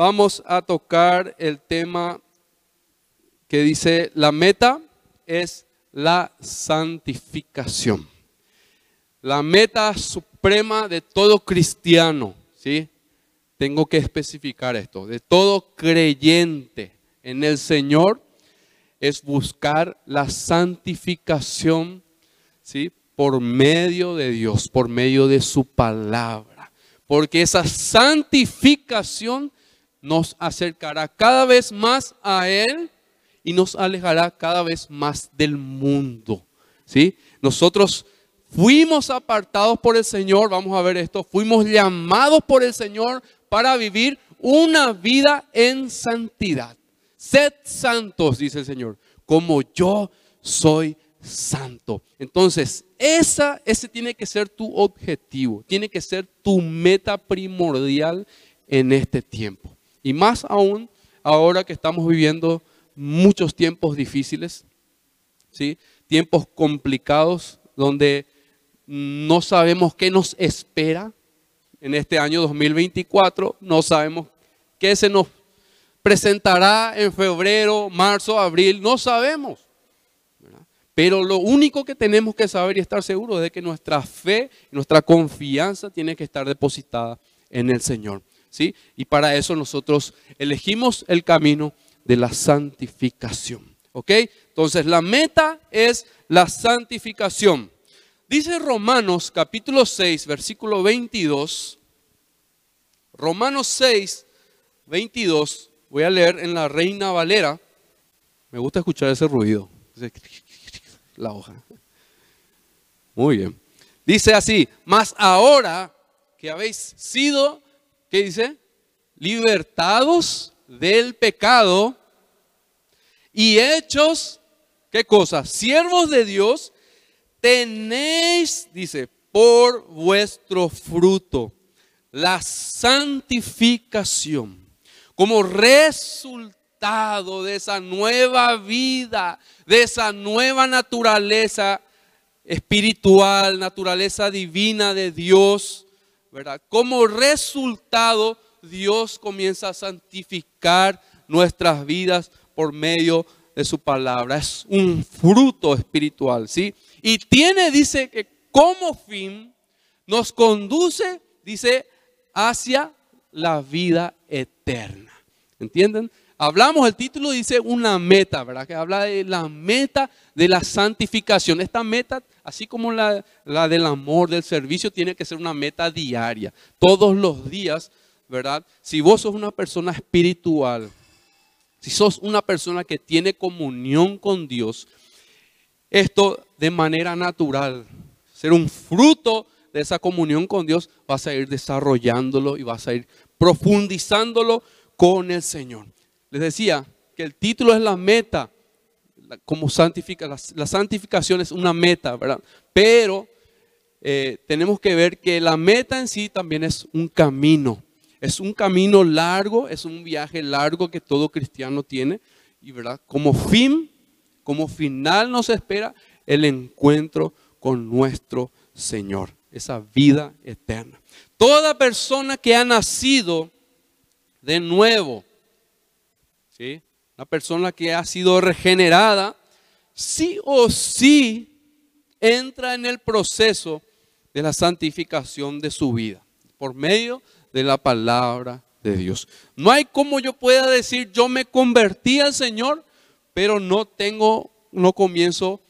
vamos a tocar el tema que dice, la meta es la santificación. La meta suprema de todo cristiano, ¿sí? Tengo que especificar esto, de todo creyente en el Señor es buscar la santificación, ¿sí? Por medio de Dios, por medio de su palabra. Porque esa santificación nos acercará cada vez más a Él y nos alejará cada vez más del mundo. ¿sí? Nosotros fuimos apartados por el Señor, vamos a ver esto, fuimos llamados por el Señor para vivir una vida en santidad. Sed santos, dice el Señor, como yo soy santo. Entonces, esa, ese tiene que ser tu objetivo, tiene que ser tu meta primordial en este tiempo. Y más aún ahora que estamos viviendo muchos tiempos difíciles, ¿sí? tiempos complicados donde no sabemos qué nos espera en este año 2024, no sabemos qué se nos presentará en febrero, marzo, abril, no sabemos. Pero lo único que tenemos que saber y estar seguros es de que nuestra fe, nuestra confianza tiene que estar depositada en el Señor. ¿Sí? Y para eso nosotros elegimos el camino de la santificación. ¿Ok? Entonces la meta es la santificación. Dice Romanos capítulo 6, versículo 22. Romanos 6, 22. Voy a leer en la Reina Valera. Me gusta escuchar ese ruido. La hoja. Muy bien. Dice así, mas ahora que habéis sido, ¿qué dice? Libertados del pecado y hechos, ¿qué cosa? Siervos de Dios, tenéis, dice, por vuestro fruto la santificación como resultado de esa nueva vida, de esa nueva naturaleza espiritual, naturaleza divina de Dios, ¿verdad? Como resultado, Dios comienza a santificar nuestras vidas por medio de su palabra. Es un fruto espiritual, ¿sí? Y tiene, dice, que como fin nos conduce, dice, hacia la vida eterna. ¿Entienden? Hablamos, el título dice una meta, ¿verdad? Que habla de la meta de la santificación. Esta meta, así como la, la del amor, del servicio, tiene que ser una meta diaria. Todos los días, ¿verdad? Si vos sos una persona espiritual, si sos una persona que tiene comunión con Dios, esto de manera natural, ser un fruto de esa comunión con Dios, vas a ir desarrollándolo y vas a ir profundizándolo con el Señor. Les decía que el título es la meta, como santifica, la, santificación es una meta, ¿verdad? Pero eh, tenemos que ver que la meta en sí también es un camino. Es un camino largo, es un viaje largo que todo cristiano tiene. Y verdad, como fin, como final nos espera el encuentro con nuestro Señor, esa vida eterna. Toda persona que ha nacido de nuevo, ¿sí? Una persona que ha sido regenerada, sí o sí entra en el proceso de la santificación de su vida por medio de la palabra de Dios. No hay como yo pueda decir, yo me convertí al Señor, pero no tengo, no comienzo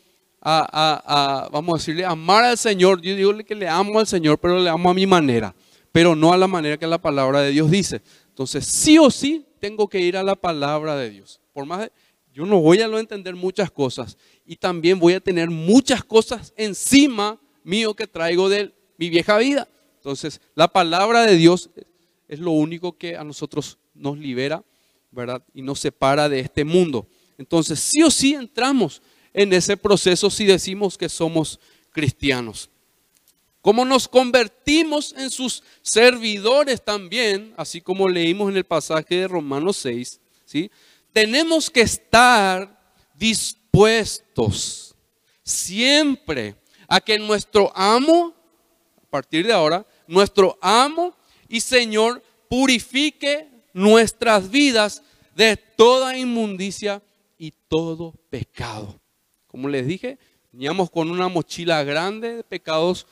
a, vamos a decirle, amar al Señor. Yo digo que le amo al Señor, pero le amo a mi manera, pero no a la manera que la palabra de Dios dice. Entonces, sí o sí, tengo que ir a la palabra de Dios. Por más, yo no voy a lo entender muchas cosas y también voy a tener muchas cosas encima mío que traigo de mi vieja vida. Entonces, la palabra de Dios es lo único que a nosotros nos libera, ¿verdad? Y nos separa de este mundo. Entonces, sí o sí entramos en ese proceso si decimos que somos cristianos. Como nos convertimos en sus servidores también, así como leímos en el pasaje de Romanos 6, ¿sí? Tenemos que estar dispuestos siempre a que nuestro amo, a partir de ahora, nuestro amo y Señor purifique nuestras vidas de toda inmundicia y todo pecado. Como les dije, veníamos con una mochila grande de pecados.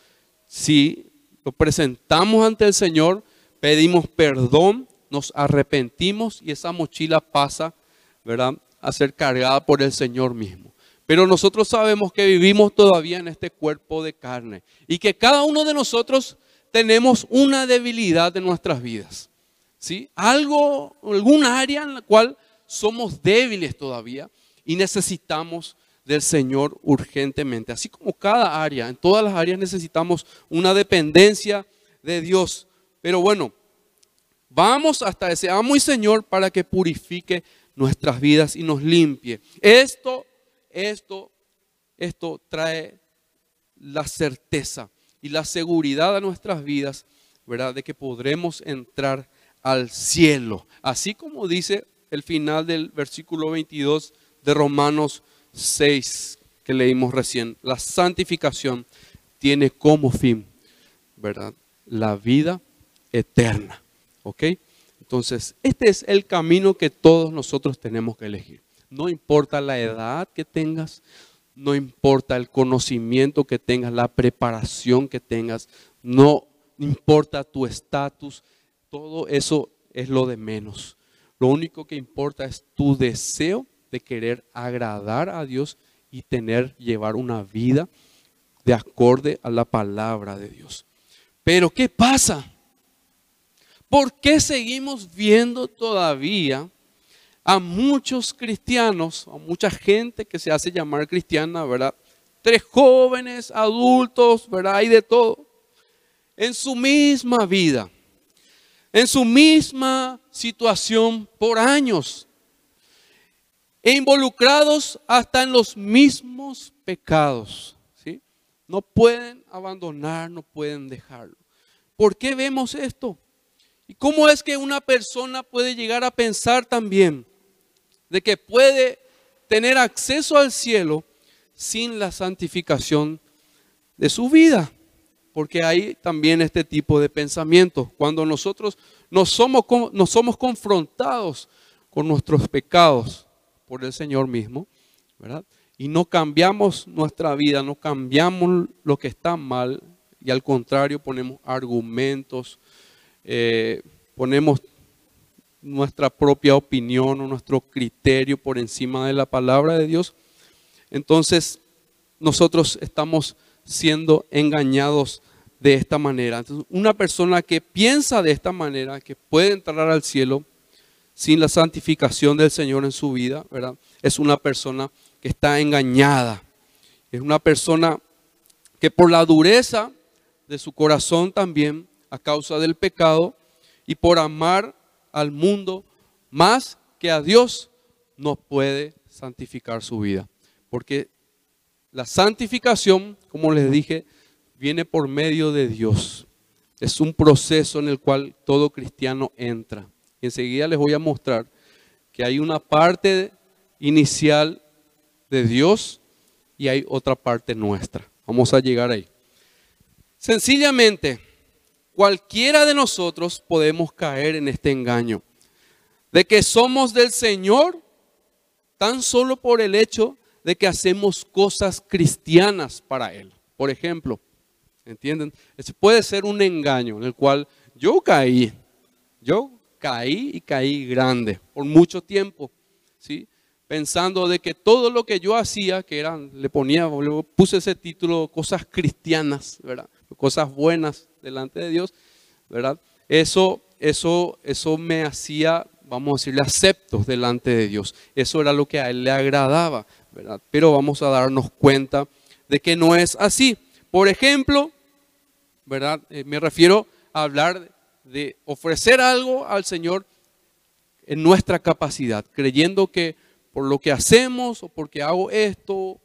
Si lo presentamos ante el Señor, pedimos perdón, nos arrepentimos y esa mochila pasa, ¿verdad?, a ser cargada por el Señor mismo. Pero nosotros sabemos que vivimos todavía en este cuerpo de carne y que cada uno de nosotros tenemos una debilidad en nuestras vidas. ¿Sí? Algo, algún área en la cual somos débiles todavía y necesitamos del Señor urgentemente. Así como cada área, en todas las áreas necesitamos una dependencia de Dios. Pero bueno, vamos hasta ese amo y Señor para que purifique nuestras vidas y nos limpie. Esto, esto, esto trae la certeza y la seguridad a nuestras vidas, ¿verdad? De que podremos entrar al cielo. Así como dice el final del versículo 22 de Romanos 6 que leímos recién. La santificación tiene como fin, ¿verdad? La vida eterna. ¿Ok? Entonces, este es el camino que todos nosotros tenemos que elegir. No importa la edad que tengas, no importa el conocimiento que tengas, la preparación que tengas, no importa tu estatus, todo eso es lo de menos. Lo único que importa es tu deseo de querer agradar a Dios y tener, llevar una vida de acorde a la palabra de Dios. Pero ¿qué pasa? ¿Por qué seguimos viendo todavía a muchos cristianos, a mucha gente que se hace llamar cristiana, ¿verdad? Tres jóvenes, adultos, ¿verdad? Hay de todo. En su misma vida, en su misma situación por años, e involucrados hasta en los mismos pecados. ¿sí? No pueden abandonar, no pueden dejarlo. ¿Por qué vemos esto? ¿Y cómo es que una persona puede llegar a pensar también de que puede tener acceso al cielo sin la santificación de su vida. Porque hay también este tipo de pensamientos. Cuando nosotros no somos, somos confrontados con nuestros pecados por el Señor mismo, ¿verdad? Y no cambiamos nuestra vida, no cambiamos lo que está mal y al contrario ponemos argumentos, eh, ponemos nuestra propia opinión o nuestro criterio por encima de la palabra de Dios, entonces nosotros estamos siendo engañados de esta manera. Entonces, una persona que piensa de esta manera, que puede entrar al cielo sin la santificación del Señor en su vida, ¿verdad? Es una persona que está engañada. Es una persona que por la dureza de su corazón también, a causa del pecado, y por amar al mundo más que a Dios, no puede santificar su vida. Porque la santificación, como les dije, viene por medio de Dios. Es un proceso en el cual todo cristiano entra. Y enseguida les voy a mostrar que hay una parte inicial de Dios y hay otra parte nuestra. Vamos a llegar ahí. Sencillamente, cualquiera de nosotros podemos caer en este engaño de que somos del Señor tan solo por el hecho de que hacemos cosas cristianas para Él. Por ejemplo, ¿entienden? Ese puede ser un engaño en el cual yo caí, yo caí y caí grande por mucho tiempo, ¿sí? Pensando de que todo lo que yo hacía, que eran, le ponía, le puse ese título, cosas cristianas. Cosas buenas, delante de Dios, ¿verdad? Eso, eso, eso me hacía, vamos a decirle, aceptos delante de Dios. Eso era lo que a Él le agradaba, ¿verdad? Pero vamos a darnos cuenta de que no es así. Por ejemplo, ¿verdad? Eh, me refiero a hablar de ofrecer algo al Señor en nuestra capacidad, creyendo que por lo que hacemos o porque hago esto,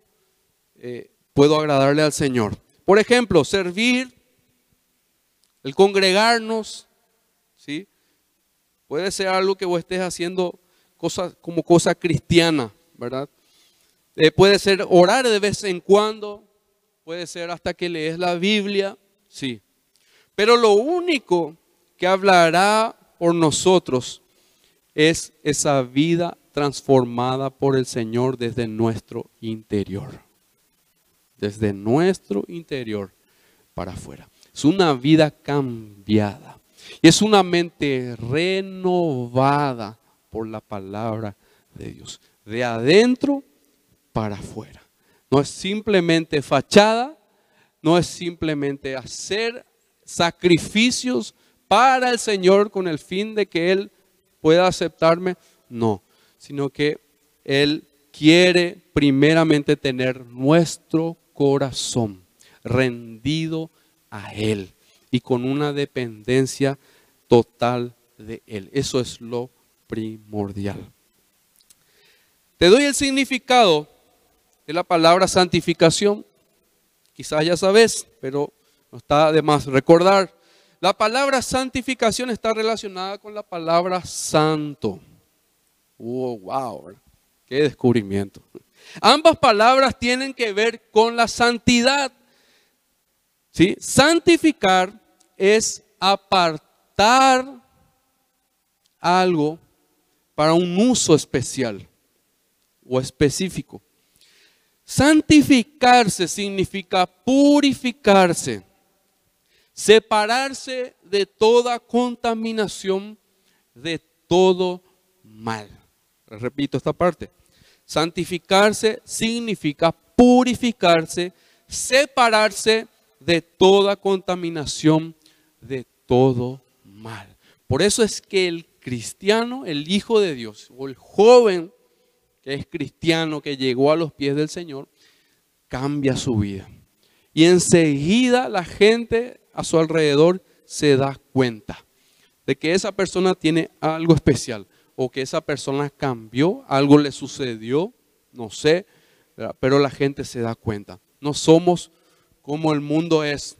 eh, puedo agradarle al Señor. Por ejemplo, servir el congregarnos, ¿sí? Puede ser algo que vos estés haciendo cosas como cosa cristiana, ¿verdad? Eh, puede ser orar de vez en cuando, puede ser hasta que lees la Biblia, sí. Pero lo único que hablará por nosotros es esa vida transformada por el Señor desde nuestro interior. Desde nuestro interior para afuera. Es una vida cambiada. Y es una mente renovada por la palabra de Dios. De adentro para afuera. No es simplemente fachada, no es simplemente hacer sacrificios para el Señor con el fin de que Él pueda aceptarme. No, sino que Él quiere primeramente tener nuestro corazón rendido a Él y con una dependencia total de Él. Eso es lo primordial. Te doy el significado de la palabra santificación. Quizás ya sabes, pero no está de más recordar. La palabra santificación está relacionada con la palabra santo. Oh, wow, qué descubrimiento. Ambas palabras tienen que ver con la santidad. ¿Sí? Santificar es apartar algo para un uso especial o específico. Santificarse significa purificarse separarse de toda contaminación, de todo mal. Repito esta parte. Santificarse significa purificarse, separarse de toda contaminación, de todo mal. Por eso es que el cristiano, el Hijo de Dios, o el joven que es cristiano, que llegó a los pies del Señor, cambia su vida. Y enseguida la gente a su alrededor se da cuenta de que esa persona tiene algo especial o que esa persona cambió, algo le sucedió, no sé, pero la gente se da cuenta. No somos como el mundo es,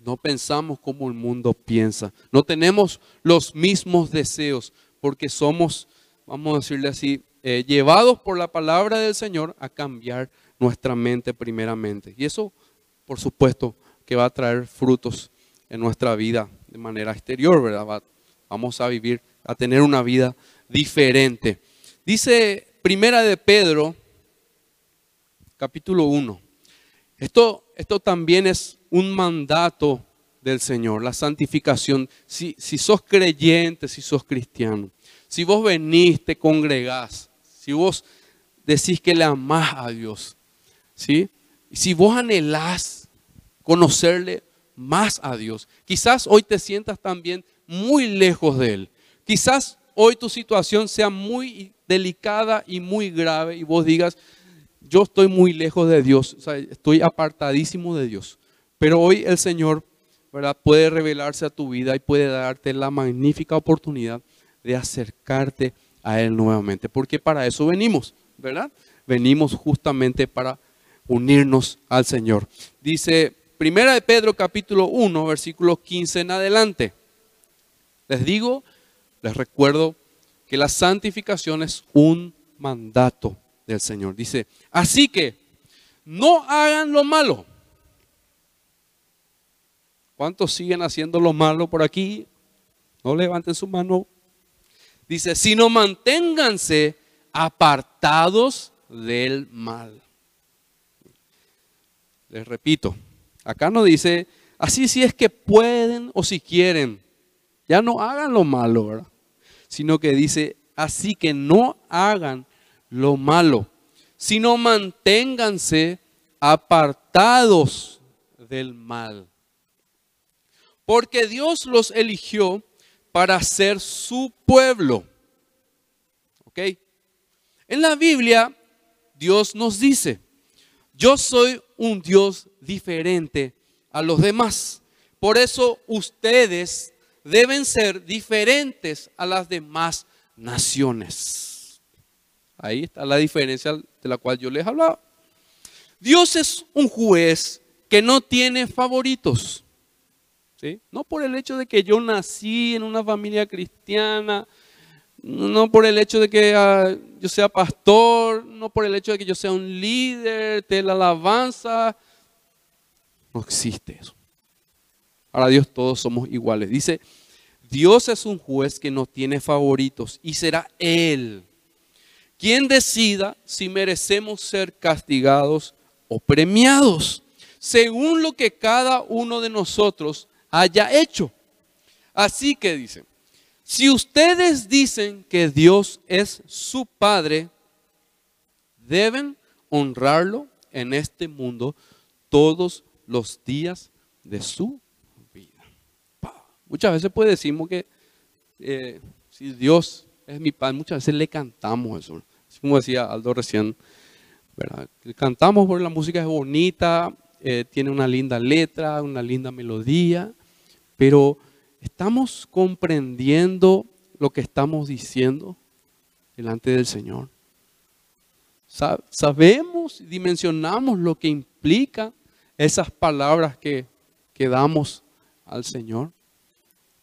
no pensamos como el mundo piensa, no tenemos los mismos deseos porque somos, vamos a decirle así, eh, llevados por la palabra del Señor a cambiar nuestra mente primeramente. Y eso, por supuesto, que va a traer frutos en nuestra vida de manera exterior, ¿verdad? Vamos a vivir, a tener una vida diferente. Dice Primera de Pedro, capítulo 1. Esto, esto también es un mandato del Señor, la santificación. Si, si sos creyente, si sos cristiano, si vos venís, te congregás, si vos decís que le amás a Dios, ¿sí? si vos anhelás conocerle más a Dios. Quizás hoy te sientas también muy lejos de Él. Quizás hoy tu situación sea muy delicada y muy grave y vos digas, yo estoy muy lejos de Dios, estoy apartadísimo de Dios. Pero hoy el Señor puede revelarse a tu vida y puede darte la magnífica oportunidad de acercarte a Él nuevamente. Porque para eso venimos, ¿verdad? Venimos justamente para unirnos al Señor. Dice Primera de Pedro capítulo 1, versículo 15 en adelante. Les digo, les recuerdo que la santificación es un mandato del Señor. Dice, así que no hagan lo malo. ¿Cuántos siguen haciendo lo malo por aquí? No levanten su mano. Dice, sino manténganse apartados del mal. Les repito, Acá no dice, así si es que pueden o si quieren. Ya no hagan lo malo. Sino que dice, así que no hagan lo malo, sino manténganse apartados del mal. Porque Dios los eligió para ser su pueblo. ¿Ok? En la Biblia, Dios nos dice, yo soy un Dios diferente a los demás. Por eso ustedes deben ser diferentes a las demás naciones. Ahí está la diferencia de la cual yo les hablaba. Dios es un juez que no tiene favoritos. ¿sí? No por el hecho de que yo nací en una familia cristiana, no por el hecho de que ah, yo sea pastor, no por el hecho de que yo sea un líder de la alabanza. No existe eso. Para Dios todos somos iguales. Dice, Dios es un juez que no tiene favoritos y será Él quien decida si merecemos ser castigados o premiados, según lo que cada uno de nosotros haya hecho. Así que dice, si ustedes dicen que Dios es su Padre, deben honrarlo en este mundo todos los días de su vida. Muchas veces pues decimos que eh, si Dios es mi Padre, muchas veces le cantamos eso. Como decía Aldo recién, cantamos porque la música es bonita, eh, tiene una linda letra, una linda melodía, pero estamos comprendiendo lo que estamos diciendo delante del Señor. Sabemos, dimensionamos lo que implica esas palabras que, que damos al Señor.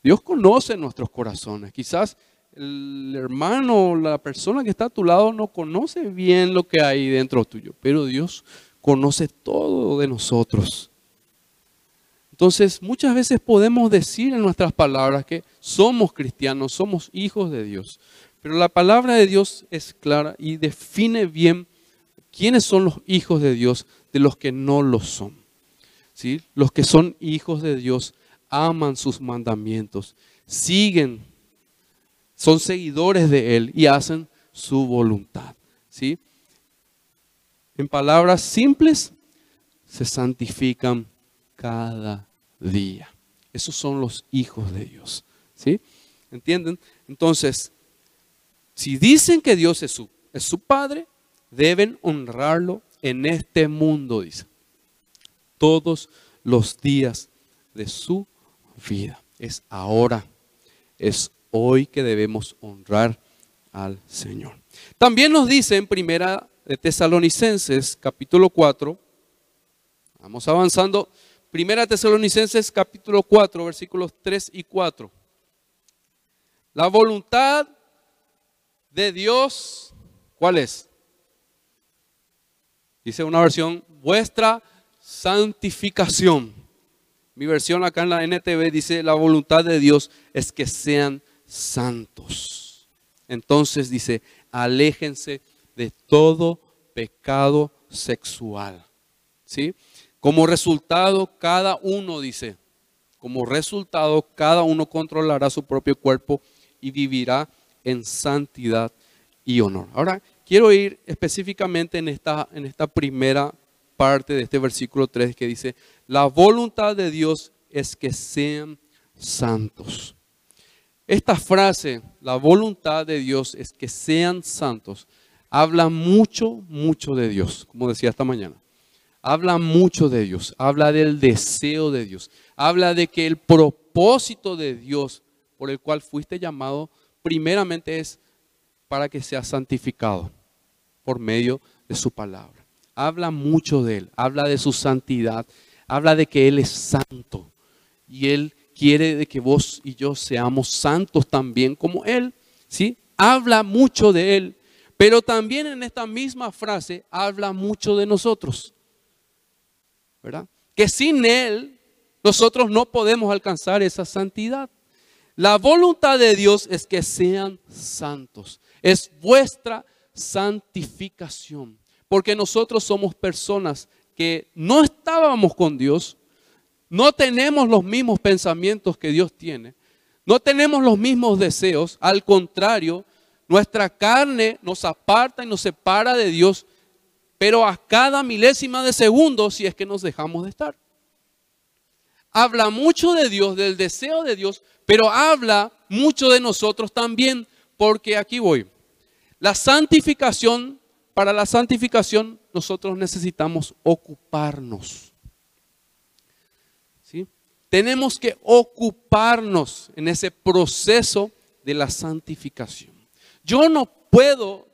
Dios conoce nuestros corazones. Quizás el hermano, la persona que está a tu lado no conoce bien lo que hay dentro tuyo, pero Dios conoce todo de nosotros. Entonces, muchas veces podemos decir en nuestras palabras que somos cristianos, somos hijos de Dios, pero la palabra de Dios es clara y define bien quiénes son los hijos de Dios de los que no lo son. ¿Sí? Los que son hijos de Dios aman sus mandamientos, siguen, son seguidores de Él y hacen su voluntad. ¿Sí? En palabras simples, se santifican cada día. Esos son los hijos de Dios. ¿Sí? ¿Entienden? Entonces, si dicen que Dios es su, es su Padre, deben honrarlo en este mundo, dice. Todos los días de su vida. Es ahora, es hoy que debemos honrar al Señor. También nos dice en primera de Tesalonicenses capítulo 4, vamos avanzando, primera Tesalonicenses capítulo 4, versículos 3 y 4. La voluntad de Dios, ¿cuál es? Dice una versión, vuestra santificación. Mi versión acá en la NTV dice, la voluntad de Dios es que sean santos. Entonces dice, aléjense de todo pecado sexual. ¿Sí? Como resultado, cada uno dice, como resultado, cada uno controlará su propio cuerpo y vivirá en santidad y honor. Ahora, quiero ir específicamente en esta, en esta primera parte de este versículo 3 que dice, la voluntad de Dios es que sean santos. Esta frase, la voluntad de Dios es que sean santos, habla mucho, mucho de Dios, como decía esta mañana. Habla mucho de Dios, habla del deseo de Dios, habla de que el propósito de Dios por el cual fuiste llamado primeramente es para que seas santificado por medio de su palabra. Habla mucho de Él, habla de su santidad, habla de que Él es santo y Él quiere de que vos y yo seamos santos también como Él. ¿sí? Habla mucho de Él, pero también en esta misma frase habla mucho de nosotros. ¿Verdad? Que sin Él nosotros no podemos alcanzar esa santidad. La voluntad de Dios es que sean santos. Es vuestra santificación. Porque nosotros somos personas que no estábamos con Dios, no tenemos los mismos pensamientos que Dios tiene, no tenemos los mismos deseos, al contrario, nuestra carne nos aparta y nos separa de Dios, pero a cada milésima de segundo si es que nos dejamos de estar. Habla mucho de Dios, del deseo de Dios, pero habla mucho de nosotros también, porque aquí voy. La santificación, para la santificación nosotros necesitamos ocuparnos. Tenemos que ocuparnos en ese proceso de la santificación. Yo no puedo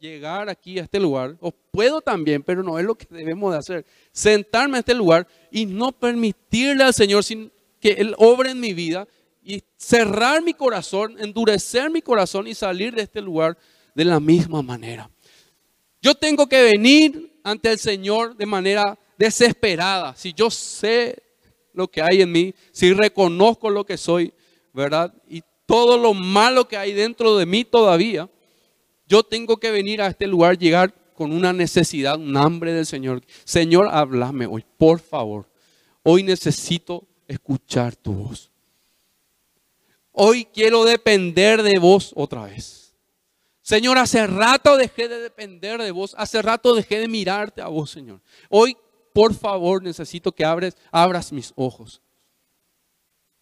llegar aquí a este lugar, o puedo también, pero no es lo que debemos de hacer, sentarme a este lugar y no permitirle al Señor sin que Él obre en mi vida y cerrar mi corazón, endurecer mi corazón y salir de este lugar de la misma manera. Yo tengo que venir ante el Señor de manera desesperada. Si yo sé lo que hay en mí, si reconozco lo que soy, ¿verdad? Y todo lo malo que hay dentro de mí todavía, yo tengo que venir a este lugar, llegar con una necesidad, un hambre del Señor. Señor, háblame hoy, por favor. Hoy necesito escuchar tu voz. Hoy quiero depender de vos otra vez. Señor, hace rato dejé de depender de vos. Hace rato dejé de mirarte a vos, Señor. Hoy, por favor, necesito que abres, abras mis ojos.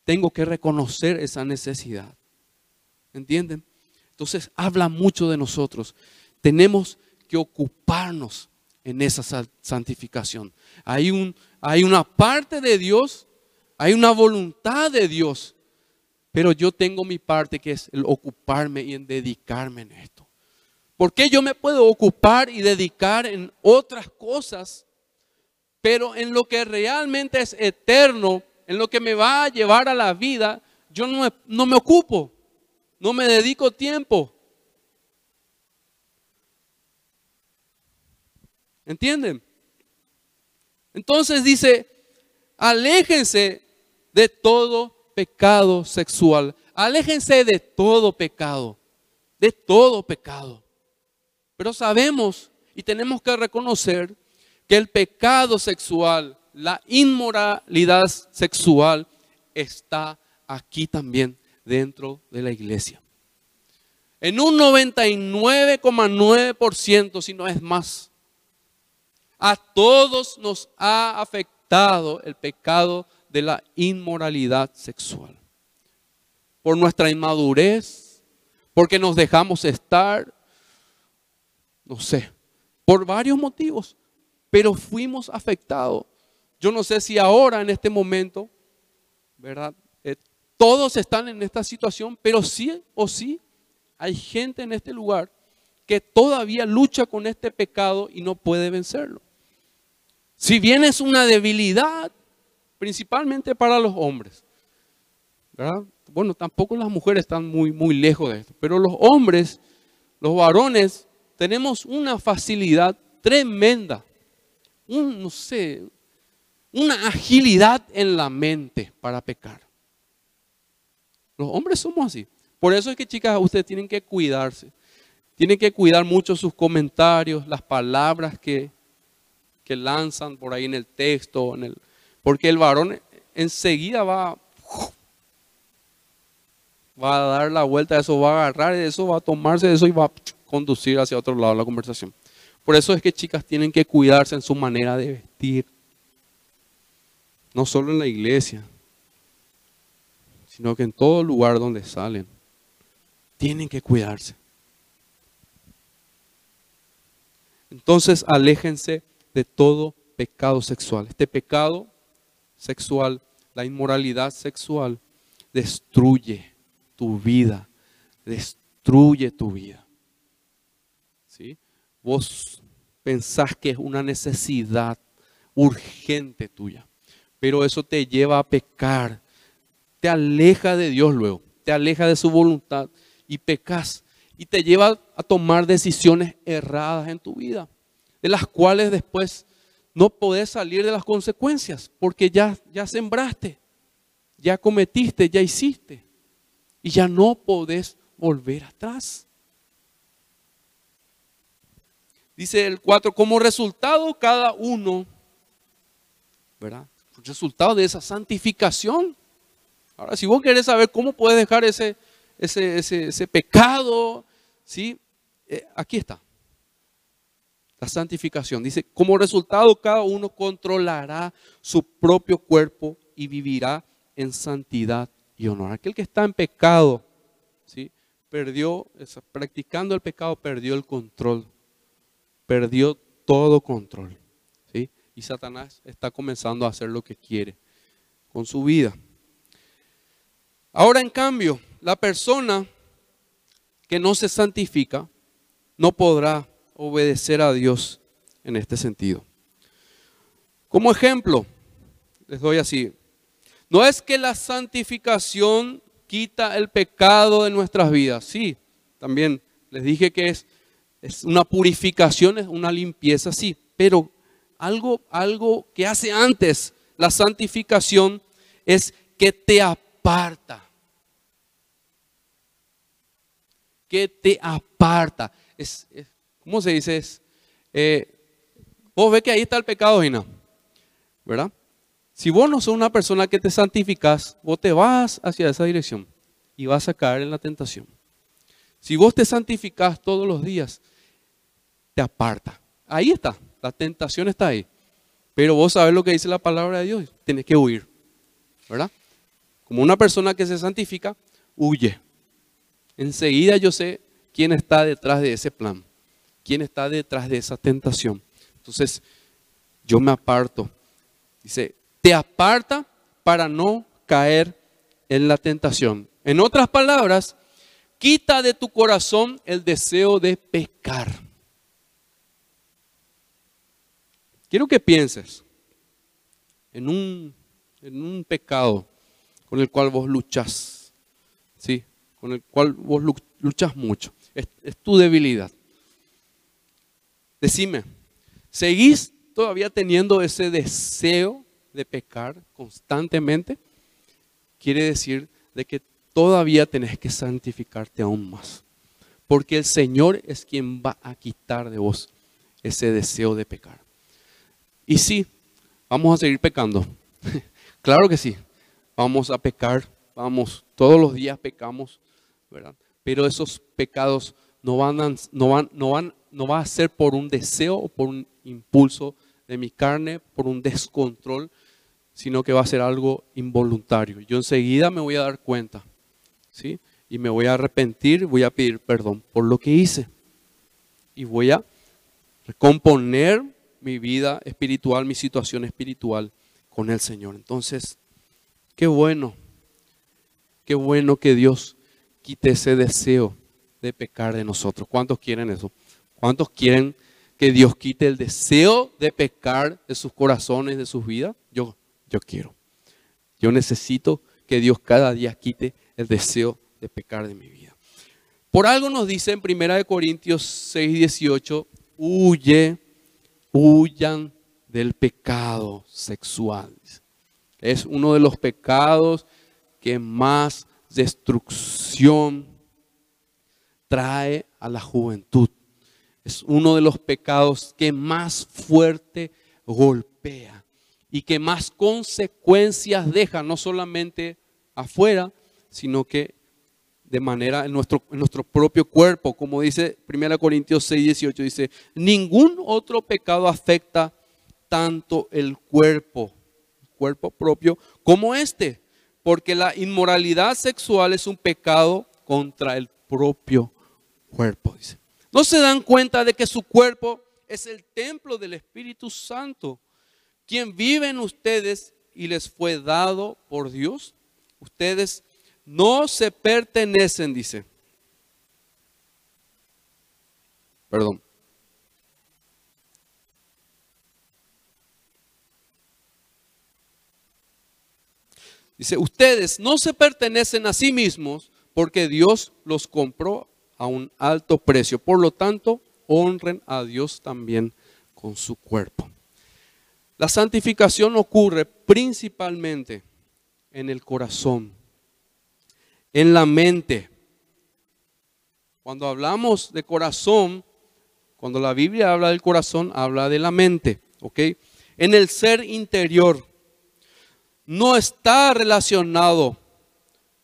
Tengo que reconocer esa necesidad. ¿Entienden? Entonces habla mucho de nosotros. Tenemos que ocuparnos en esa santificación. Hay, un, hay una parte de Dios, hay una voluntad de Dios, pero yo tengo mi parte que es el ocuparme y en dedicarme en esto. Porque yo me puedo ocupar y dedicar en otras cosas, pero en lo que realmente es eterno, en lo que me va a llevar a la vida, yo no me ocupo, no me dedico tiempo. ¿Entienden? Entonces dice, aléjense de todo pecado sexual. Aléjense de todo pecado, de todo pecado. Pero sabemos y tenemos que reconocer que el pecado sexual, la inmoralidad sexual está aquí también dentro de la iglesia. En un 99,9%, si no es más, a todos nos ha afectado el pecado de la inmoralidad sexual. Por nuestra inmadurez, porque nos dejamos estar, no sé, por varios motivos, pero fuimos afectados. Yo no sé si ahora, en este momento, ¿verdad? Eh, todos están en esta situación, pero sí o sí hay gente en este lugar que todavía lucha con este pecado y no puede vencerlo. Si bien es una debilidad, principalmente para los hombres, Bueno, tampoco las mujeres están muy, muy lejos de esto, pero los hombres, los varones, tenemos una facilidad tremenda, un, no sé, una agilidad en la mente para pecar. Los hombres somos así. Por eso es que, chicas, ustedes tienen que cuidarse. Tienen que cuidar mucho sus comentarios, las palabras que, que lanzan por ahí en el texto, en el, porque el varón enseguida va, va a dar la vuelta, eso va a agarrar, eso va a tomarse eso y va a conducir hacia otro lado la conversación. Por eso es que chicas tienen que cuidarse en su manera de vestir. No solo en la iglesia, sino que en todo lugar donde salen. Tienen que cuidarse. Entonces aléjense de todo pecado sexual. Este pecado sexual, la inmoralidad sexual, destruye tu vida, destruye tu vida. Vos pensás que es una necesidad urgente tuya, pero eso te lleva a pecar, te aleja de Dios luego, te aleja de su voluntad y pecas y te lleva a tomar decisiones erradas en tu vida de las cuales después no podés salir de las consecuencias, porque ya, ya sembraste, ya cometiste, ya hiciste, y ya no podés volver atrás. Dice el 4, como resultado cada uno, ¿verdad? Resultado de esa santificación. Ahora, si vos querés saber cómo puedes dejar ese, ese, ese, pecado, ¿sí? Eh, aquí está. La santificación. Dice, como resultado cada uno controlará su propio cuerpo y vivirá en santidad y honor. Aquel que está en pecado, ¿sí? perdió, practicando el pecado, perdió el control. Perdió todo control. ¿sí? Y Satanás está comenzando a hacer lo que quiere con su vida. Ahora, en cambio, la persona que no se santifica no podrá obedecer a Dios en este sentido. Como ejemplo, les doy así, no es que la santificación quita el pecado de nuestras vidas, sí, también les dije que es, es una purificación, es una limpieza, sí, pero algo, algo que hace antes la santificación es que te aparta, que te aparta. Es, ¿Cómo se dice? Es, eh, vos ves que ahí está el pecado, Gina, ¿verdad? Si vos no sos una persona que te santificás, vos te vas hacia esa dirección y vas a caer en la tentación. Si vos te santificás todos los días, te aparta. Ahí está, la tentación está ahí. Pero vos sabés lo que dice la palabra de Dios, tienes que huir, ¿verdad? Como una persona que se santifica, huye. Enseguida yo sé quién está detrás de ese plan, quién está detrás de esa tentación. Entonces, yo me aparto. Dice, te aparta para no caer en la tentación. En otras palabras, quita de tu corazón el deseo de pecar. Quiero que pienses en un, en un pecado con el cual vos luchas, ¿sí? con el cual vos luchas mucho. Es, es tu debilidad. Decime, ¿seguís todavía teniendo ese deseo de pecar constantemente? Quiere decir de que todavía tenés que santificarte aún más. Porque el Señor es quien va a quitar de vos ese deseo de pecar. Y sí, vamos a seguir pecando. claro que sí. Vamos a pecar, vamos, todos los días pecamos, ¿verdad? Pero esos pecados no van, a, no van, no va a ser por un deseo o por un impulso de mi carne, por un descontrol, sino que va a ser algo involuntario. Yo enseguida me voy a dar cuenta, ¿sí? Y me voy a arrepentir, voy a pedir perdón por lo que hice. Y voy a recomponer mi vida espiritual, mi situación espiritual con el Señor. Entonces, qué bueno, qué bueno que Dios quite ese deseo de pecar de nosotros. ¿Cuántos quieren eso? ¿Cuántos quieren que Dios quite el deseo de pecar de sus corazones, de sus vidas? Yo, yo quiero. Yo necesito que Dios cada día quite el deseo de pecar de mi vida. Por algo nos dice en 1 Corintios 6, 18, huye huyan del pecado sexual. Es uno de los pecados que más destrucción trae a la juventud. Es uno de los pecados que más fuerte golpea y que más consecuencias deja, no solamente afuera, sino que de manera en nuestro, nuestro propio cuerpo, como dice 1 Corintios 6, 18, dice, ningún otro pecado afecta tanto el cuerpo, el cuerpo propio, como este, porque la inmoralidad sexual es un pecado contra el propio cuerpo, dice. ¿No se dan cuenta de que su cuerpo es el templo del Espíritu Santo, quien vive en ustedes y les fue dado por Dios? Ustedes no se pertenecen, dice. Perdón. Dice, ustedes no se pertenecen a sí mismos porque Dios los compró a un alto precio. Por lo tanto, honren a Dios también con su cuerpo. La santificación ocurre principalmente en el corazón en la mente. Cuando hablamos de corazón, cuando la Biblia habla del corazón, habla de la mente, ¿ok? En el ser interior. No está relacionado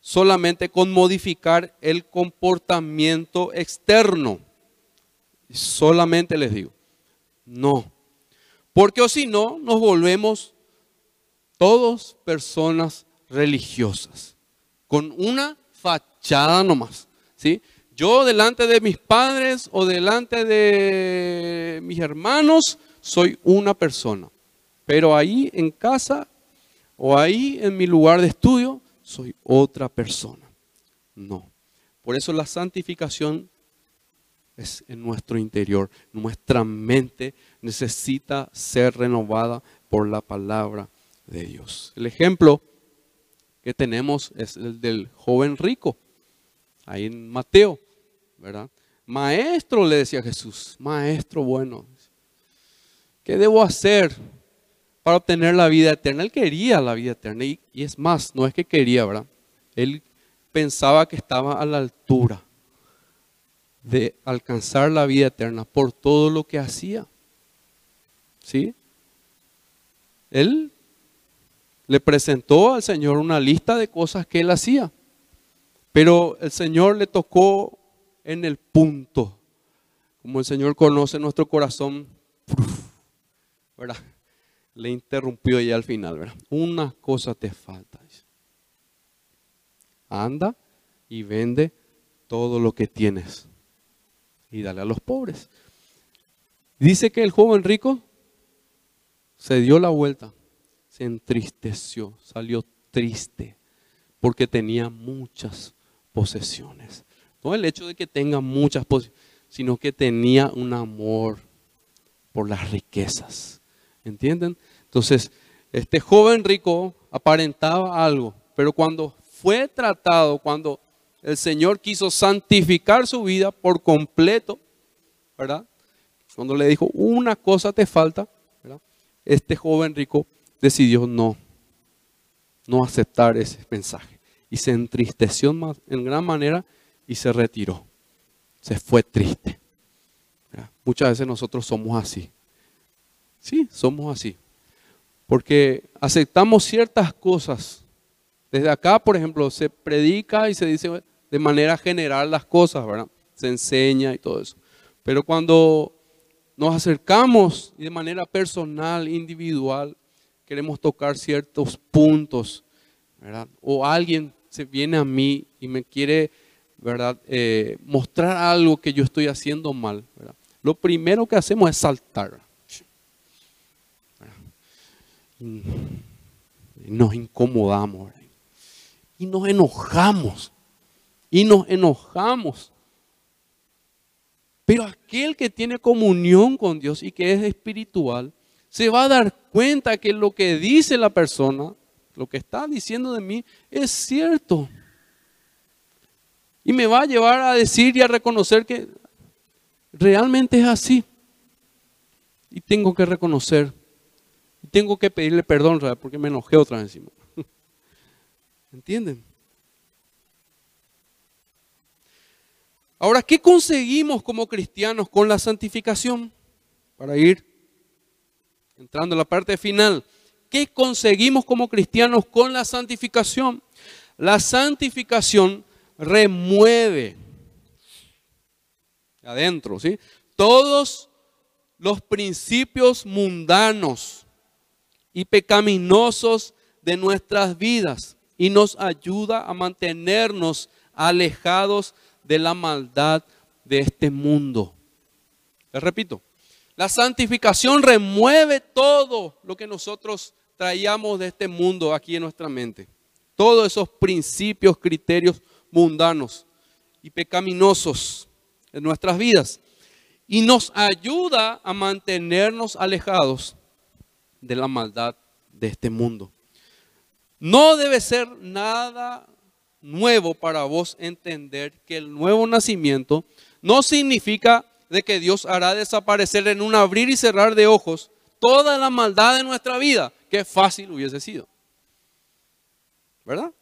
solamente con modificar el comportamiento externo. Solamente les digo, no. Porque o si no, nos volvemos todos personas religiosas, con una fachada nomás. ¿sí? Yo delante de mis padres o delante de mis hermanos soy una persona. Pero ahí en casa o ahí en mi lugar de estudio soy otra persona. No. Por eso la santificación es en nuestro interior. Nuestra mente necesita ser renovada por la palabra de Dios. El ejemplo que tenemos es el del joven rico, ahí en Mateo, ¿verdad? Maestro, le decía Jesús, maestro bueno, ¿qué debo hacer para obtener la vida eterna? Él quería la vida eterna y, es más, no es que quería, ¿verdad? Él pensaba que estaba a la altura de alcanzar la vida eterna por todo lo que hacía. ¿Sí? Él le presentó al Señor una lista de cosas que él hacía, pero el Señor le tocó en el punto. Como el Señor conoce nuestro corazón. Le interrumpió ya al final, ¿verdad? Una cosa te falta. Anda y vende todo lo que tienes y dale a los pobres. Dice que el joven rico se dio la vuelta, se entristeció, salió triste porque tenía muchas posesiones. No el hecho de que tenga muchas posesiones, sino que tenía un amor por las riquezas. ¿Entienden? Entonces, este joven rico aparentaba algo, pero cuando fue tratado, cuando el Señor quiso santificar su vida por completo, ¿verdad? Cuando le dijo, una cosa te falta. Este joven rico decidió no, no aceptar ese mensaje. Y se entristeció en gran manera y se retiró. Se fue triste. Muchas veces nosotros somos así. Sí, somos así. Porque aceptamos ciertas cosas. Desde acá, por ejemplo, se predica y se dice de manera general las cosas, ¿verdad? Se enseña y todo eso. Pero cuando nos acercamos de manera personal, individual, queremos tocar ciertos puntos, ¿verdad? O alguien se viene a mí y me quiere, ¿verdad? Eh, mostrar algo que yo estoy haciendo mal. Lo primero que hacemos es saltar. Nos incomodamos y nos enojamos y nos enojamos. Pero aquel que tiene comunión con Dios y que es espiritual, se va a dar cuenta que lo que dice la persona, lo que está diciendo de mí, es cierto. Y me va a llevar a decir y a reconocer que realmente es así. Y tengo que reconocer. Y tengo que pedirle perdón, porque me enojé otra vez encima. ¿Entienden? Ahora, ¿qué conseguimos como cristianos con la santificación? Para ir entrando en la parte final. ¿Qué conseguimos como cristianos con la santificación? La santificación remueve adentro, ¿sí? Todos los principios mundanos y pecaminosos de nuestras vidas y nos ayuda a mantenernos alejados de la maldad de este mundo. Les repito, la santificación remueve todo lo que nosotros traíamos de este mundo aquí en nuestra mente. Todos esos principios, criterios mundanos y pecaminosos en nuestras vidas. Y nos ayuda a mantenernos alejados de la maldad de este mundo. No debe ser nada nuevo para vos entender que el nuevo nacimiento no significa de que Dios hará desaparecer en un abrir y cerrar de ojos toda la maldad de nuestra vida. Qué fácil hubiese sido. ¿Verdad?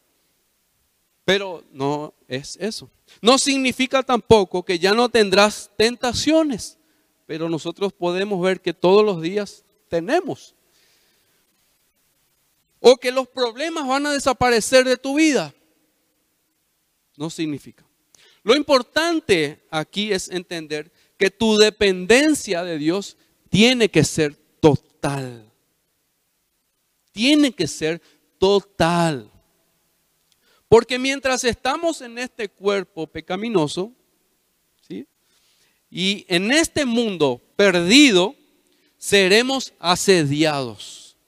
Pero no es eso. No significa tampoco que ya no tendrás tentaciones, pero nosotros podemos ver que todos los días tenemos. O que los problemas van a desaparecer de tu vida no significa. Lo importante aquí es entender que tu dependencia de Dios tiene que ser total. Tiene que ser total. Porque mientras estamos en este cuerpo pecaminoso, ¿sí? y en este mundo perdido, seremos asediados,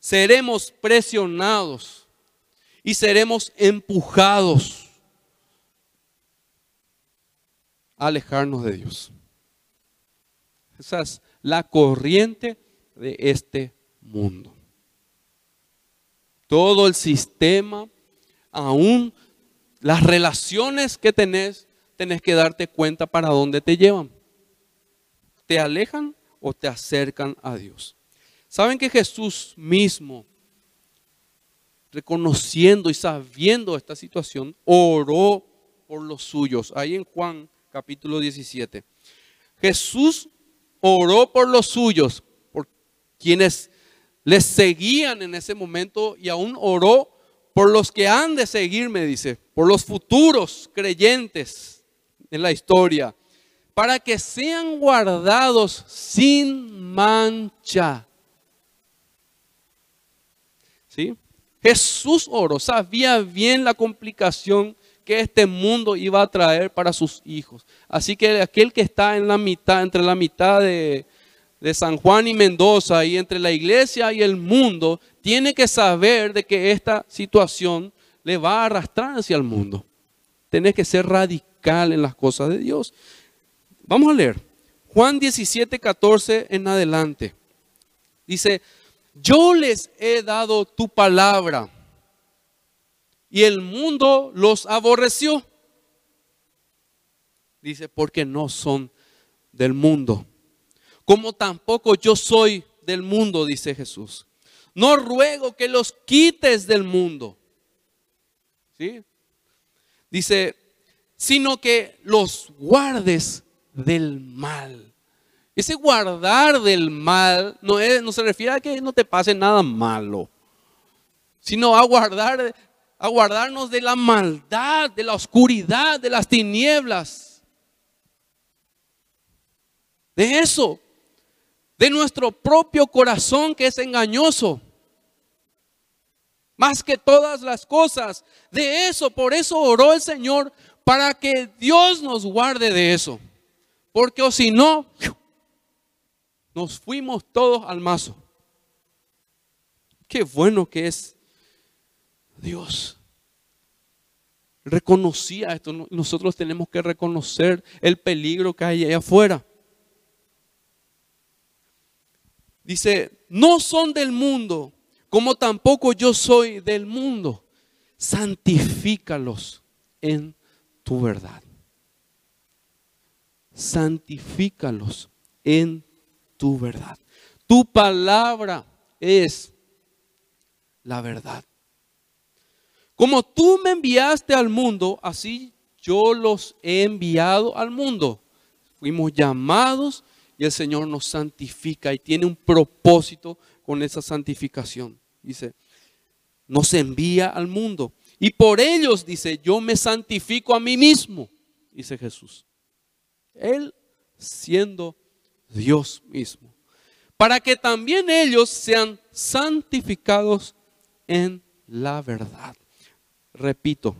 seremos presionados y seremos empujados alejarnos de Dios. Esa es la corriente de este mundo. Todo el sistema, aún las relaciones que tenés, tenés que darte cuenta para dónde te llevan. ¿Te alejan o te acercan a Dios? ¿Saben que Jesús mismo, reconociendo y sabiendo esta situación, oró por los suyos? Ahí en Juan capítulo 17. Jesús oró por los suyos, por quienes les seguían en ese momento y aún oró por los que han de seguirme, dice, por los futuros creyentes en la historia, para que sean guardados sin mancha. ¿Sí? Jesús oró, sabía bien la complicación que este mundo iba a traer para sus hijos. Así que aquel que está en la mitad, entre la mitad de, San Juan y Mendoza y entre la iglesia y el mundo, tiene que saber de que esta situación le va a arrastrar hacia el mundo. Tienes que ser radical en las cosas de Dios. Vamos a leer. Juan 17, 14 en adelante. Dice, yo les he dado tu palabra y el mundo los aborreció. Dice, porque no son del mundo como tampoco yo soy del mundo, dice Jesús. No ruego que los quites del mundo. ¿Sí? Dice, sino que los guardes del mal. Ese guardar del mal no, es, no se refiere a que no te pase nada malo, sino a guardar, a guardarnos de la maldad, de la oscuridad, de las tinieblas. De eso de nuestro propio corazón que es engañoso. Más que todas las cosas, de eso, por eso oró el Señor, para que Dios nos guarde de eso. Porque o si no, nos fuimos todos al mazo. Qué bueno que es Dios. Reconocía esto. Nosotros tenemos que reconocer el peligro que hay allá afuera. Dice, no son del mundo, como tampoco yo soy del mundo. Santifícalos en tu verdad. Santifícalos en tu verdad. Tu palabra es la verdad. Como tú me enviaste al mundo, así yo los he enviado al mundo. Fuimos llamados y el Señor nos santifica y tiene un propósito con esa santificación. Dice, nos envía al mundo. Y por ellos, dice, yo me santifico a mí mismo, dice Jesús. Él siendo Dios mismo. Para que también ellos sean santificados en la verdad. Repito,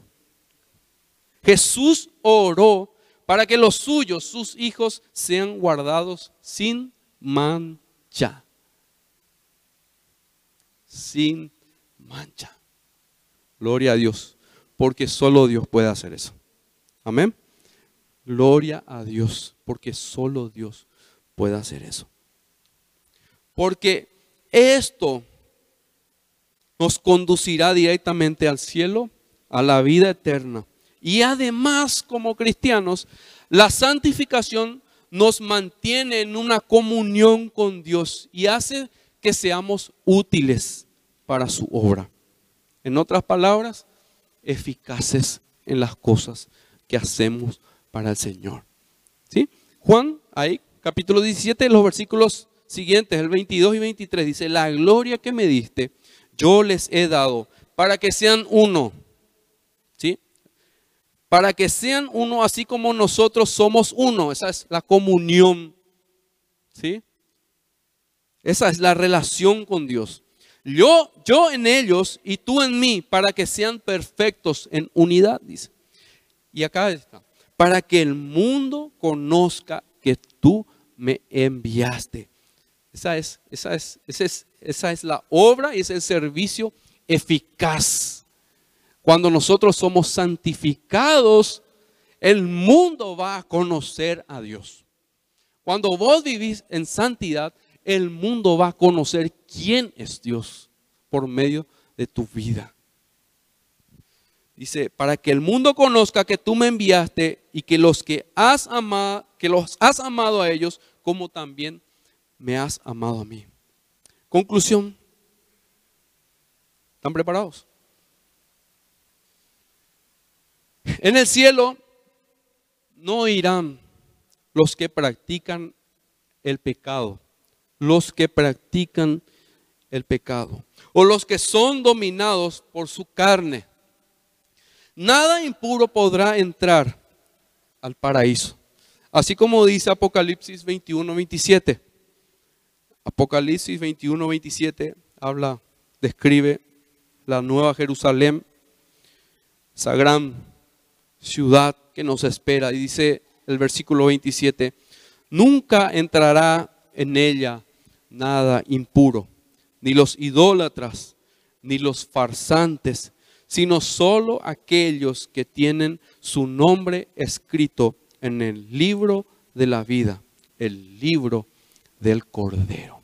Jesús oró para que los suyos, sus hijos, sean guardados sin mancha. Sin mancha. Gloria a Dios, porque solo Dios puede hacer eso. Amén. Gloria a Dios, porque solo Dios puede hacer eso. Porque esto nos conducirá directamente al cielo, a la vida eterna y además, como cristianos, la santificación nos mantiene en una comunión con Dios y hace que seamos útiles para su obra. En otras palabras, eficaces en las cosas que hacemos para el Señor. ¿Sí? Juan, ahí, capítulo 17, los versículos siguientes, el 22 y 23, dice, la gloria que me diste, yo les he dado para que sean uno para que sean uno así como nosotros somos uno. Esa es la comunión. ¿Sí? Esa es la relación con Dios. Yo, yo en ellos y tú en mí, para que sean perfectos en unidad, dice. Y acá está. Para que el mundo conozca que tú me enviaste. Esa es, esa es, esa es, esa es la obra y es el servicio eficaz cuando nosotros somos santificados, el mundo va a conocer a Dios. Cuando vos vivís en santidad, el mundo va a conocer quién es Dios por medio de tu vida. Dice, para que el mundo conozca que tú me enviaste y que los que has amado, que los has amado a ellos, como también me has amado a mí. Conclusión. ¿Están preparados? En el cielo no irán los que practican el pecado, los que practican el pecado, o los que son dominados por su carne. Nada impuro podrá entrar al paraíso. Así como dice Apocalipsis 21, 27. Apocalipsis 21, 27 habla, describe la nueva Jerusalén, esa ciudad que nos espera. Y dice el versículo 27, nunca entrará en ella nada impuro, ni los idólatras, ni los farsantes, sino solo aquellos que tienen su nombre escrito en el libro de la vida, el libro del Cordero.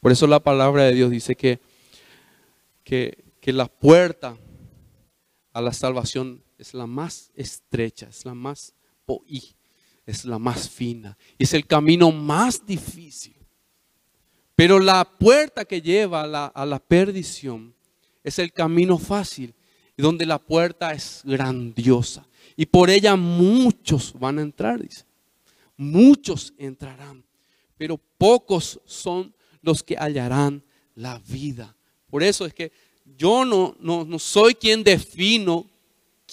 Por eso la palabra de Dios dice que, que, que la puerta a la salvación es la más estrecha, es la más es la más fina, es el camino más difícil. Pero la puerta que lleva a la, a la perdición es el camino fácil, donde la puerta es grandiosa. Y por ella muchos van a entrar, dice. Muchos entrarán, pero pocos son los que hallarán la vida. Por eso es que yo no, no, no soy quien defino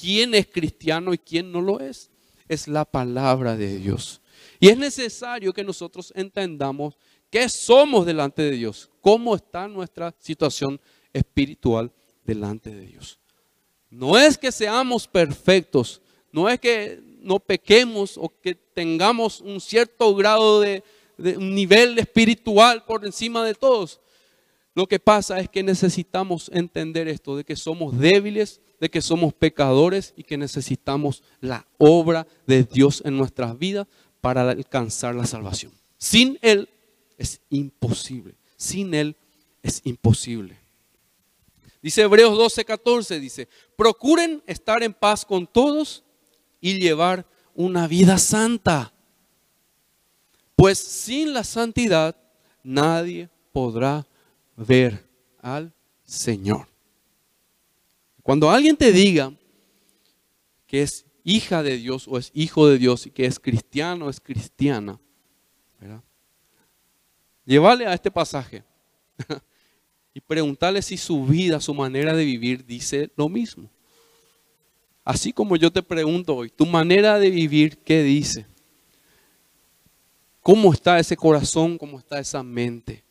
quién es cristiano y quién no lo es. Es la palabra de Dios. Y es necesario que nosotros entendamos qué somos delante de Dios, cómo está nuestra situación espiritual delante de Dios. No es que seamos perfectos, no es que no pequemos o que tengamos un cierto grado de, de un nivel espiritual por encima de todos. Lo que pasa es que necesitamos entender esto, de que somos débiles, de que somos pecadores y que necesitamos la obra de Dios en nuestras vidas para alcanzar la salvación. Sin Él es imposible. Sin Él es imposible. Dice Hebreos 12, 14, dice, procuren estar en paz con todos y llevar una vida santa. Pues sin la santidad nadie podrá ver al Señor. Cuando alguien te diga que es hija de Dios o es hijo de Dios y que es cristiano o es cristiana, ¿verdad? llévale a este pasaje y preguntarle si su vida, su manera de vivir dice lo mismo. Así como yo te pregunto hoy, tu manera de vivir, ¿qué dice? ¿Cómo está ese corazón? ¿Cómo está esa mente?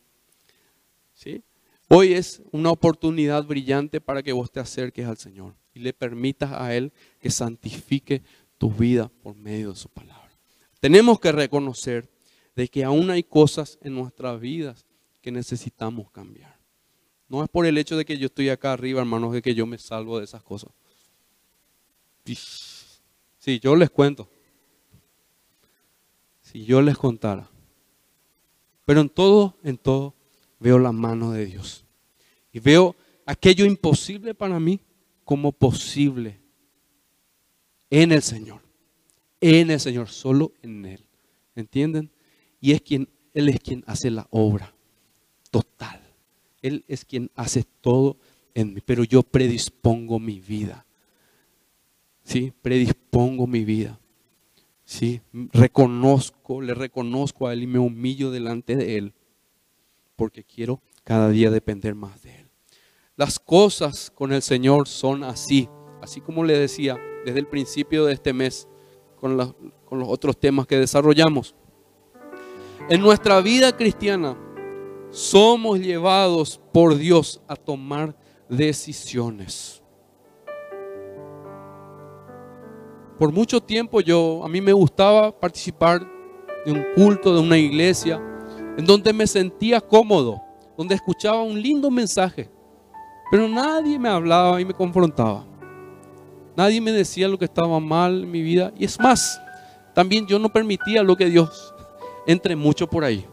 Hoy es una oportunidad brillante para que vos te acerques al Señor y le permitas a Él que santifique tu vida por medio de su palabra. Tenemos que reconocer de que aún hay cosas en nuestras vidas que necesitamos cambiar. No es por el hecho de que yo estoy acá arriba, hermanos, de que yo me salvo de esas cosas. Si yo les cuento, si yo les contara, pero en todo, en todo, veo la mano de Dios. Y veo aquello imposible para mí como posible en el Señor. En el Señor, solo en Él. ¿Entienden? Y es quien, Él es quien hace la obra total. Él es quien hace todo en mí. Pero yo predispongo mi vida. ¿Sí? Predispongo mi vida. ¿Sí? Reconozco, le reconozco a Él y me humillo delante de Él porque quiero cada día depender más de Él. Las cosas con el Señor son así, así como le decía desde el principio de este mes con, con los otros temas que desarrollamos. En nuestra vida cristiana somos llevados por Dios a tomar decisiones. Por mucho tiempo yo a mí me gustaba participar de un culto de una iglesia en donde me sentía cómodo, donde escuchaba un lindo mensaje, pero nadie me hablaba y me confrontaba. Nadie me decía lo que estaba mal en mi vida. Y es más, también yo no permitía lo que Dios entre mucho por ahí.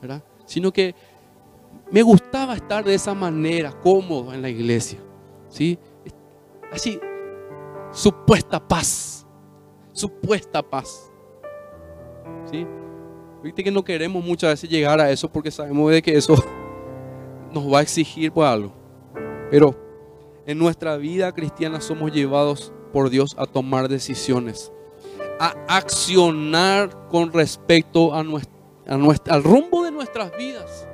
¿verdad? Sino que me gustaba estar de esa manera, cómodo en la iglesia. ¿sí? Así, supuesta paz. Supuesta paz. ¿sí? Viste que no queremos muchas veces llegar a eso porque sabemos de que eso nos va a exigir algo. Pero en nuestra vida cristiana somos llevados por Dios a tomar decisiones, a accionar con respecto a al rumbo de nuestras vidas.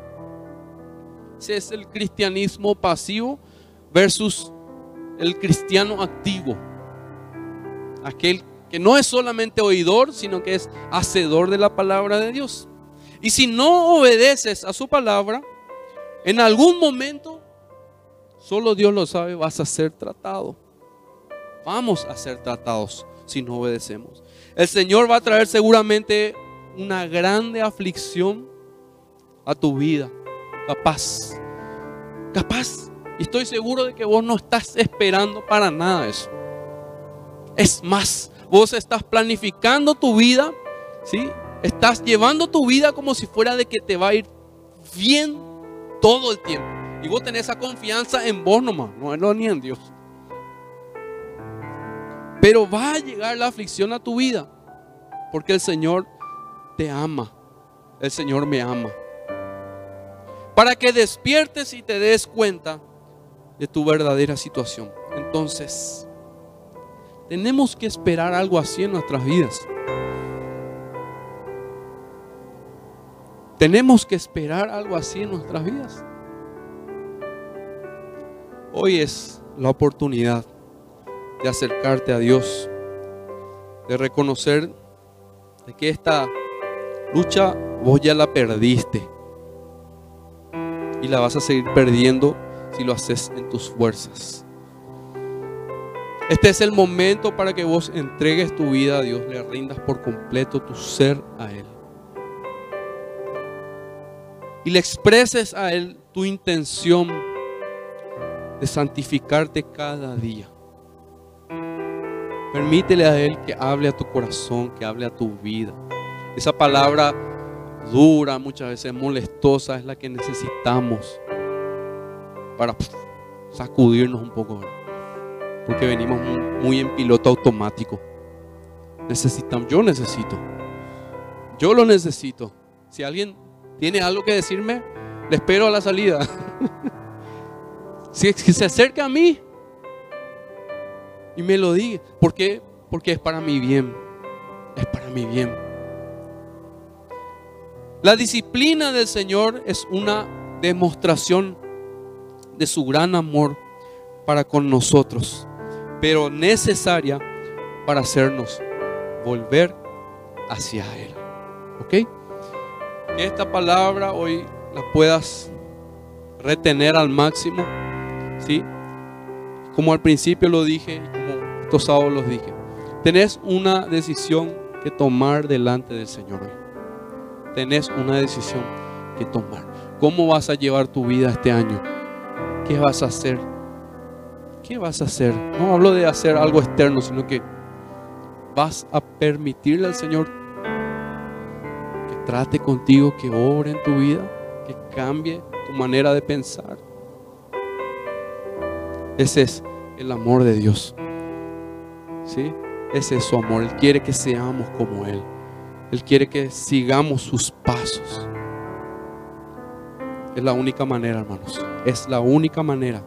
Ese es el cristianismo pasivo versus el cristiano activo. Aquel que no es solamente oidor, sino que es hacedor de la palabra de Dios. Y si no obedeces a su palabra, en algún momento, solo Dios lo sabe, vas a ser tratado. Vamos a ser tratados si no obedecemos. El Señor va a traer seguramente una grande aflicción a tu vida. Capaz. Capaz. Y estoy seguro de que vos no estás esperando para nada eso. Es más, vos estás planificando tu vida, ¿sí? Estás llevando tu vida como si fuera de que te va a ir bien todo el tiempo. Y vos tenés esa confianza en vos nomás, no ni en Dios. Pero va a llegar la aflicción a tu vida, porque el Señor te ama. El Señor me ama. Para que despiertes y te des cuenta de tu verdadera situación. Entonces, tenemos que esperar algo así en nuestras vidas. Tenemos que esperar algo así en nuestras vidas. Hoy es la oportunidad de acercarte a Dios, de reconocer que esta lucha vos ya la perdiste y la vas a seguir perdiendo si lo haces en tus fuerzas. Este es el momento para que vos entregues tu vida a Dios, le rindas por completo tu ser a Él. Y le expreses a Él tu intención de santificarte cada día. Permítele a Él que hable a tu corazón, que hable a tu vida. Esa palabra dura, muchas veces molestosa, es la que necesitamos para sacudirnos un poco porque venimos muy, en piloto automático. Necesitamos, yo necesito, yo lo necesito. Si alguien tiene algo que decirme, le espero a la salida. si, se acerca a mí y me lo diga, ¿por qué? Porque es para mi bien, es para mi bien. La disciplina del Señor es una demostración de su gran amor para con nosotros pero necesaria para hacernos volver hacia Él. ¿Ok? Que esta palabra hoy la puedas retener al máximo. ¿Sí? Como al principio lo dije como estos sábados los dije. Tenés una decisión que tomar delante del Señor hoy. Tenés una decisión que tomar. ¿Cómo vas a llevar tu vida este año? ¿Qué vas a hacer? ¿Qué vas a hacer? No hablo de hacer algo externo, sino que vas a permitirle al Señor que trate contigo, que obre en tu vida, que cambie tu manera de pensar. Ese es el amor de Dios. ¿Sí? Ese es su amor. Él quiere que seamos como Él. Él quiere que sigamos sus pasos. Es la única manera, hermanos. Es la única manera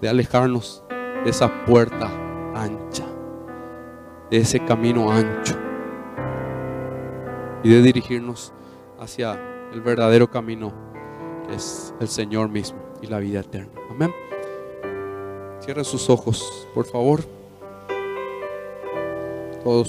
de alejarnos de esa puerta ancha, de ese camino ancho y de dirigirnos hacia el verdadero camino que es el Señor mismo y la vida eterna. Amén. Cierra sus ojos, por favor.